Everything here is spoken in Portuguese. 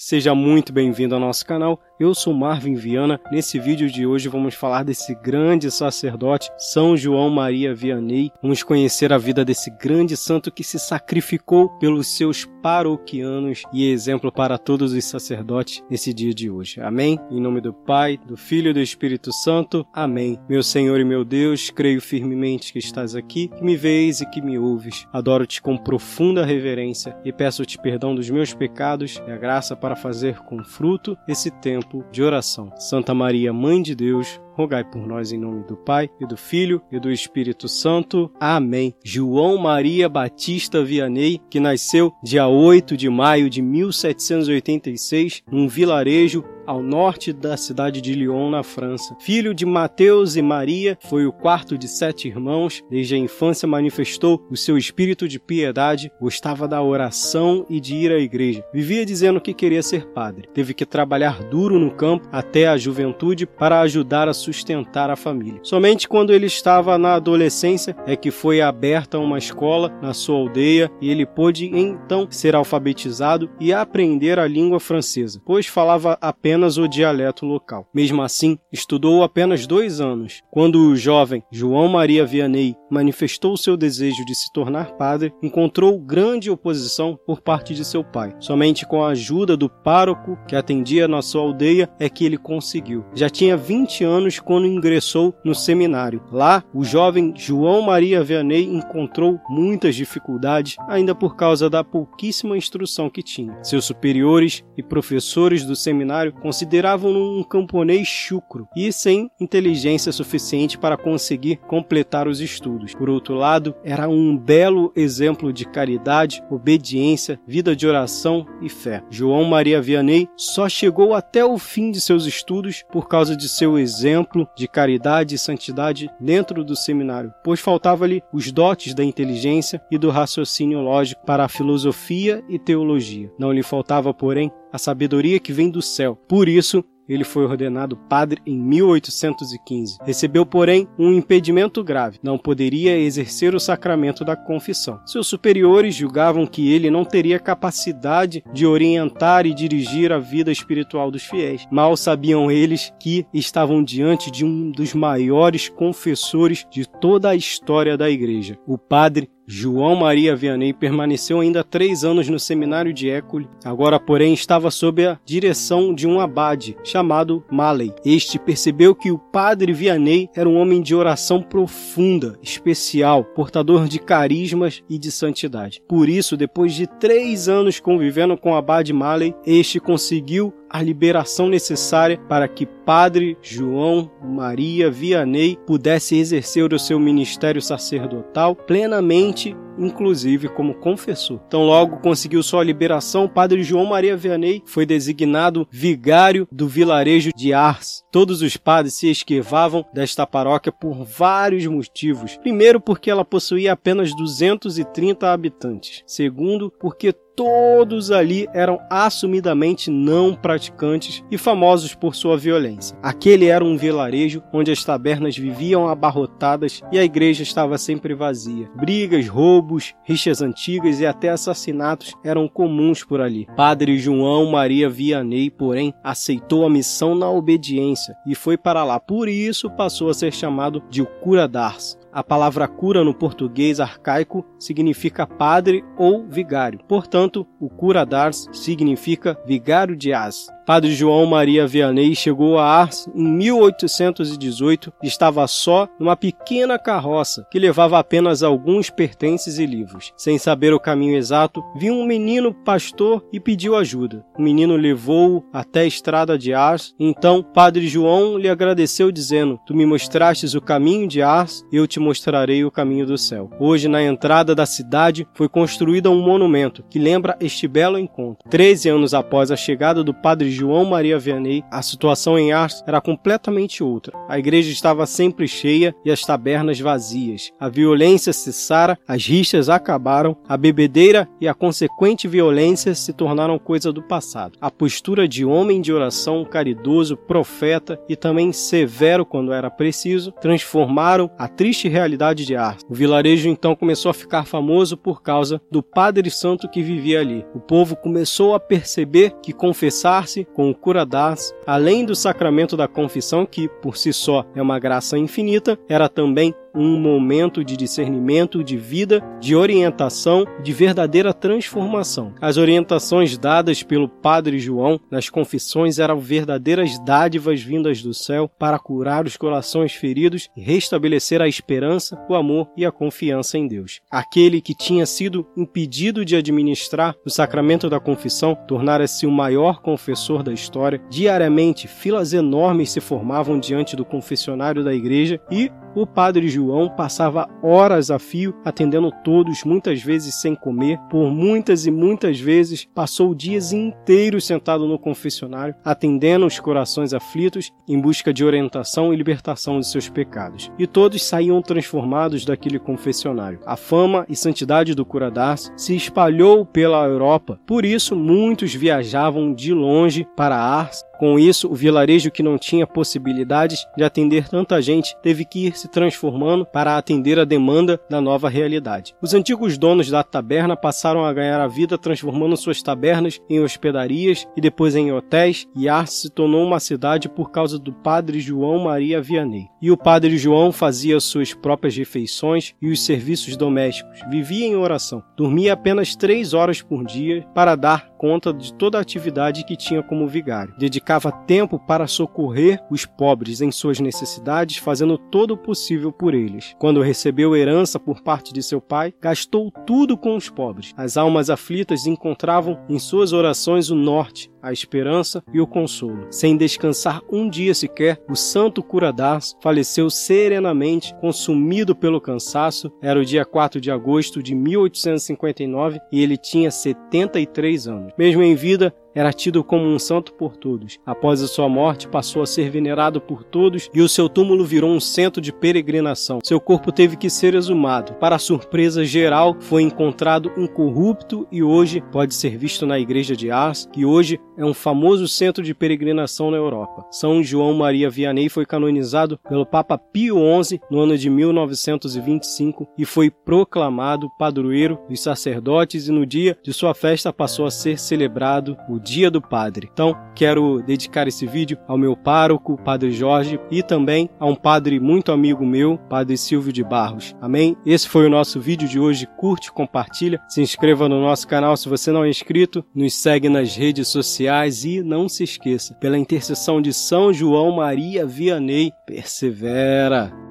Seja muito bem-vindo ao nosso canal. Eu sou Marvin Viana. Nesse vídeo de hoje vamos falar desse grande sacerdote, São João Maria Vianney. Vamos conhecer a vida desse grande santo que se sacrificou pelos seus paroquianos e exemplo para todos os sacerdotes nesse dia de hoje. Amém? Em nome do Pai, do Filho e do Espírito Santo. Amém. Meu Senhor e meu Deus, creio firmemente que estás aqui, que me vês e que me ouves. Adoro-te com profunda reverência e peço-te perdão dos meus pecados e a graça para fazer com fruto esse tempo tempo de oração. Santa Maria, Mãe de Deus, rogai por nós em nome do Pai e do Filho e do Espírito Santo. Amém. João Maria Batista Vianney, que nasceu dia 8 de maio de 1786, num vilarejo ao norte da cidade de Lyon, na França. Filho de Mateus e Maria, foi o quarto de sete irmãos. Desde a infância manifestou o seu espírito de piedade, gostava da oração e de ir à igreja. Vivia dizendo que queria ser padre. Teve que trabalhar duro no campo até a juventude para ajudar a sustentar a família. Somente quando ele estava na adolescência é que foi aberta uma escola na sua aldeia e ele pôde então ser alfabetizado e aprender a língua francesa, pois falava apenas apenas o dialeto local. Mesmo assim, estudou apenas dois anos. Quando o jovem João Maria Vianney manifestou seu desejo de se tornar padre, encontrou grande oposição por parte de seu pai. Somente com a ajuda do pároco que atendia na sua aldeia é que ele conseguiu. Já tinha 20 anos quando ingressou no seminário. Lá, o jovem João Maria Vianney encontrou muitas dificuldades, ainda por causa da pouquíssima instrução que tinha. Seus superiores e professores do seminário consideravam-no um camponês chucro e sem inteligência suficiente para conseguir completar os estudos. Por outro lado, era um belo exemplo de caridade, obediência, vida de oração e fé. João Maria Vianney só chegou até o fim de seus estudos por causa de seu exemplo de caridade e santidade dentro do seminário, pois faltava-lhe os dotes da inteligência e do raciocínio lógico para a filosofia e teologia. Não lhe faltava, porém, a sabedoria que vem do céu. Por isso, ele foi ordenado padre em 1815. Recebeu, porém, um impedimento grave. Não poderia exercer o sacramento da confissão. Seus superiores julgavam que ele não teria capacidade de orientar e dirigir a vida espiritual dos fiéis. Mal sabiam eles que estavam diante de um dos maiores confessores de toda a história da igreja. O padre João Maria Vianney permaneceu ainda três anos no seminário de École, agora, porém, estava sob a direção de um abade chamado Maley. Este percebeu que o padre Vianney era um homem de oração profunda, especial, portador de carismas e de santidade. Por isso, depois de três anos convivendo com o abade Maley, este conseguiu a liberação necessária para que Padre João Maria Vianney pudesse exercer o seu ministério sacerdotal plenamente inclusive como confessor. Então, logo conseguiu sua liberação, o padre João Maria Vianney foi designado vigário do vilarejo de Ars. Todos os padres se esquivavam desta paróquia por vários motivos. Primeiro, porque ela possuía apenas 230 habitantes. Segundo, porque todos ali eram assumidamente não praticantes e famosos por sua violência. Aquele era um vilarejo onde as tabernas viviam abarrotadas e a igreja estava sempre vazia. Brigas, roubos, rixas antigas e até assassinatos eram comuns por ali. Padre João Maria Vianney, porém, aceitou a missão na obediência e foi para lá. Por isso passou a ser chamado de o cura d'Ars. A palavra cura no português arcaico significa padre ou vigário. Portanto, o cura d'Ars significa vigário de As. Padre João Maria Vianney chegou a Ars em 1818 e estava só numa pequena carroça que levava apenas alguns pertences e livros. Sem saber o caminho exato, viu um menino pastor e pediu ajuda. O menino levou-o até a estrada de Ars. Então, Padre João lhe agradeceu dizendo: "Tu me mostrastes o caminho de Ars, eu te mostrarei o caminho do céu." Hoje, na entrada da cidade, foi construído um monumento que lembra este belo encontro. Treze anos após a chegada do Padre João Maria Vianney, a situação em Ars era completamente outra. A igreja estava sempre cheia e as tabernas vazias. A violência cessara, as rixas acabaram, a bebedeira e a consequente violência se tornaram coisa do passado. A postura de homem de oração, caridoso, profeta e também severo quando era preciso, transformaram a triste realidade de Ars. O vilarejo então começou a ficar famoso por causa do Padre Santo que vivia ali. O povo começou a perceber que confessar-se com o curadás, além do sacramento da confissão, que por si só é uma graça infinita, era também um momento de discernimento, de vida, de orientação, de verdadeira transformação. As orientações dadas pelo Padre João nas confissões eram verdadeiras dádivas vindas do céu para curar os corações feridos e restabelecer a esperança, o amor e a confiança em Deus. Aquele que tinha sido impedido de administrar o sacramento da confissão tornara-se o maior confessor da história. Diariamente, filas enormes se formavam diante do confessionário da igreja e o padre João passava horas a fio atendendo todos, muitas vezes sem comer. Por muitas e muitas vezes passou dias inteiros sentado no confessionário, atendendo os corações aflitos em busca de orientação e libertação de seus pecados. E todos saíam transformados daquele confessionário. A fama e santidade do Curadas se espalhou pela Europa. Por isso, muitos viajavam de longe para Ars com isso, o vilarejo que não tinha possibilidades de atender tanta gente teve que ir se transformando para atender a demanda da nova realidade. Os antigos donos da taberna passaram a ganhar a vida transformando suas tabernas em hospedarias e depois em hotéis, e Ars se tornou uma cidade por causa do padre João Maria Vianney. E o padre João fazia suas próprias refeições e os serviços domésticos, vivia em oração, dormia apenas três horas por dia para dar conta de toda a atividade que tinha como vigário. Dedicava tempo para socorrer os pobres em suas necessidades, fazendo todo o possível por eles. Quando recebeu herança por parte de seu pai, gastou tudo com os pobres. As almas aflitas encontravam em suas orações o norte, a esperança e o consolo. Sem descansar um dia sequer, o santo Curadás faleceu serenamente, consumido pelo cansaço. Era o dia 4 de agosto de 1859 e ele tinha 73 anos. Mesmo em vida, era tido como um santo por todos. Após a sua morte, passou a ser venerado por todos e o seu túmulo virou um centro de peregrinação. Seu corpo teve que ser exumado. Para surpresa geral, foi encontrado incorrupto e hoje pode ser visto na igreja de Ars, que hoje é um famoso centro de peregrinação na Europa. São João Maria Vianney foi canonizado pelo Papa Pio XI no ano de 1925 e foi proclamado padroeiro dos sacerdotes e no dia de sua festa passou a ser celebrado o Dia do Padre. Então, quero dedicar esse vídeo ao meu pároco, Padre Jorge, e também a um padre muito amigo meu, Padre Silvio de Barros. Amém? Esse foi o nosso vídeo de hoje. Curte, compartilha, se inscreva no nosso canal se você não é inscrito, nos segue nas redes sociais e não se esqueça, pela intercessão de São João Maria Vianney, persevera.